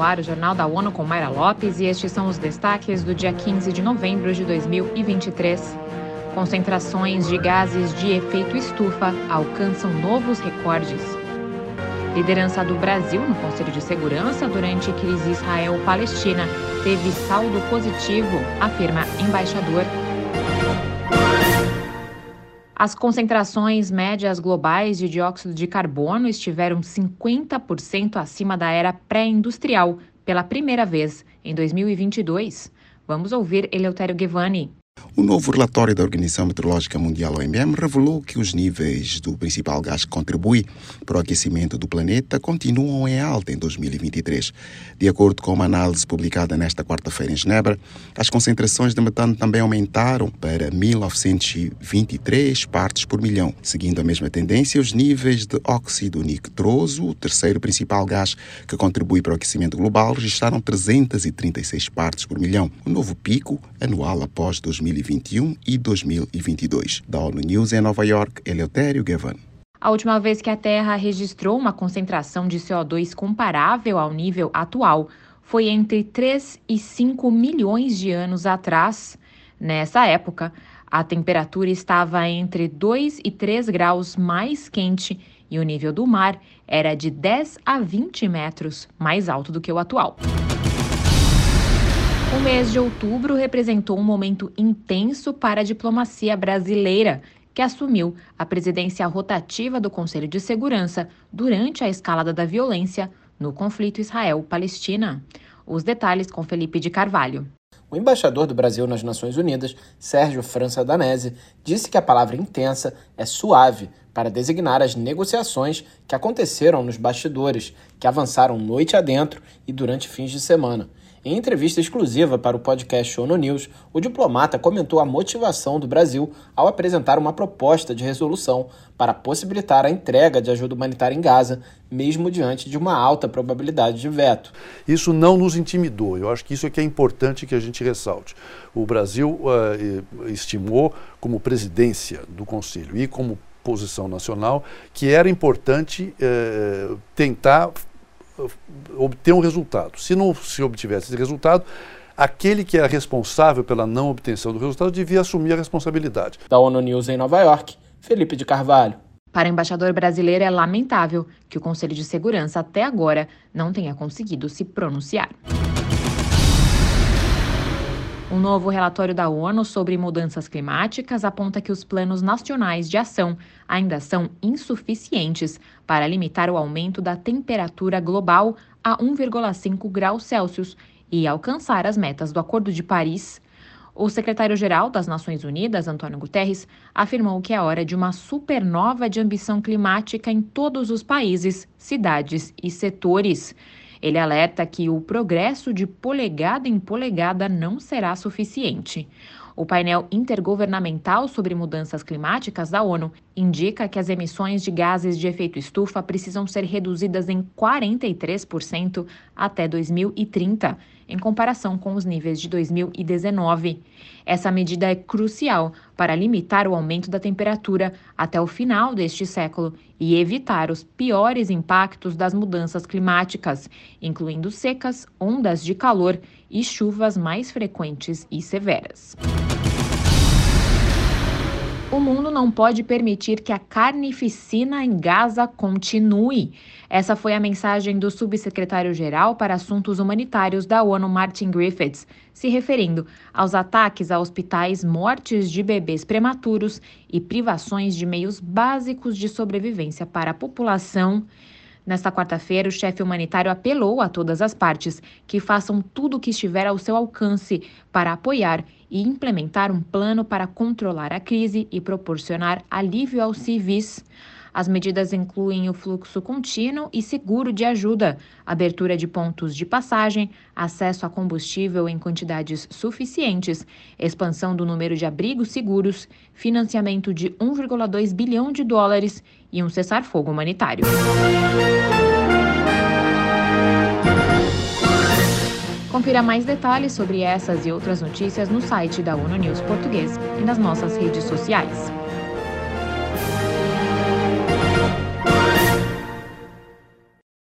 no ar o Jornal da ONU com Mayra Lopes e estes são os destaques do dia 15 de novembro de 2023. Concentrações de gases de efeito estufa alcançam novos recordes. Liderança do Brasil no Conselho de Segurança durante crise Israel-Palestina teve saldo positivo, afirma embaixador. As concentrações médias globais de dióxido de carbono estiveram 50% acima da era pré-industrial pela primeira vez em 2022. Vamos ouvir Eleutério Guevani. O novo relatório da Organização Meteorológica Mundial, OMM, revelou que os níveis do principal gás que contribui para o aquecimento do planeta continuam em alta em 2023. De acordo com uma análise publicada nesta quarta-feira em Genebra, as concentrações de metano também aumentaram para 1923 partes por milhão. Seguindo a mesma tendência, os níveis de óxido nitroso, o terceiro principal gás que contribui para o aquecimento global, registraram 336 partes por milhão, o um novo pico anual após 2023. 2021 e 2022. Da ONU News em Nova York, Eleutério Gavan. A última vez que a Terra registrou uma concentração de CO2 comparável ao nível atual foi entre 3 e 5 milhões de anos atrás. Nessa época, a temperatura estava entre 2 e 3 graus mais quente e o nível do mar era de 10 a 20 metros mais alto do que o atual. O mês de outubro representou um momento intenso para a diplomacia brasileira, que assumiu a presidência rotativa do Conselho de Segurança durante a escalada da violência no conflito Israel-Palestina. Os detalhes com Felipe de Carvalho. O embaixador do Brasil nas Nações Unidas, Sérgio França Danese, disse que a palavra intensa é suave para designar as negociações que aconteceram nos bastidores, que avançaram noite adentro e durante fins de semana. Em entrevista exclusiva para o podcast ONU News, o diplomata comentou a motivação do Brasil ao apresentar uma proposta de resolução para possibilitar a entrega de ajuda humanitária em Gaza, mesmo diante de uma alta probabilidade de veto. Isso não nos intimidou. Eu acho que isso é que é importante que a gente ressalte. O Brasil uh, estimou, como presidência do Conselho e como posição nacional, que era importante uh, tentar obter um resultado. Se não se obtivesse esse resultado, aquele que era responsável pela não obtenção do resultado devia assumir a responsabilidade. Da ONU News em Nova York, Felipe de Carvalho. Para o embaixador brasileiro, é lamentável que o Conselho de Segurança até agora não tenha conseguido se pronunciar. Um novo relatório da ONU sobre mudanças climáticas aponta que os planos nacionais de ação ainda são insuficientes para limitar o aumento da temperatura global a 1,5 graus Celsius e alcançar as metas do Acordo de Paris. O secretário-geral das Nações Unidas, Antônio Guterres, afirmou que é hora de uma supernova de ambição climática em todos os países, cidades e setores. Ele alerta que o progresso de polegada em polegada não será suficiente. O painel intergovernamental sobre mudanças climáticas da ONU indica que as emissões de gases de efeito estufa precisam ser reduzidas em 43% até 2030, em comparação com os níveis de 2019. Essa medida é crucial para limitar o aumento da temperatura até o final deste século e evitar os piores impactos das mudanças climáticas, incluindo secas, ondas de calor e chuvas mais frequentes e severas. O mundo não pode permitir que a carnificina em Gaza continue. Essa foi a mensagem do subsecretário-geral para Assuntos Humanitários da ONU, Martin Griffiths, se referindo aos ataques a hospitais, mortes de bebês prematuros e privações de meios básicos de sobrevivência para a população. Nesta quarta-feira, o chefe humanitário apelou a todas as partes que façam tudo o que estiver ao seu alcance para apoiar e implementar um plano para controlar a crise e proporcionar alívio aos civis. As medidas incluem o fluxo contínuo e seguro de ajuda, abertura de pontos de passagem, acesso a combustível em quantidades suficientes, expansão do número de abrigos seguros, financiamento de 1,2 bilhão de dólares e um cessar-fogo humanitário. Confira mais detalhes sobre essas e outras notícias no site da ONU News Português e nas nossas redes sociais.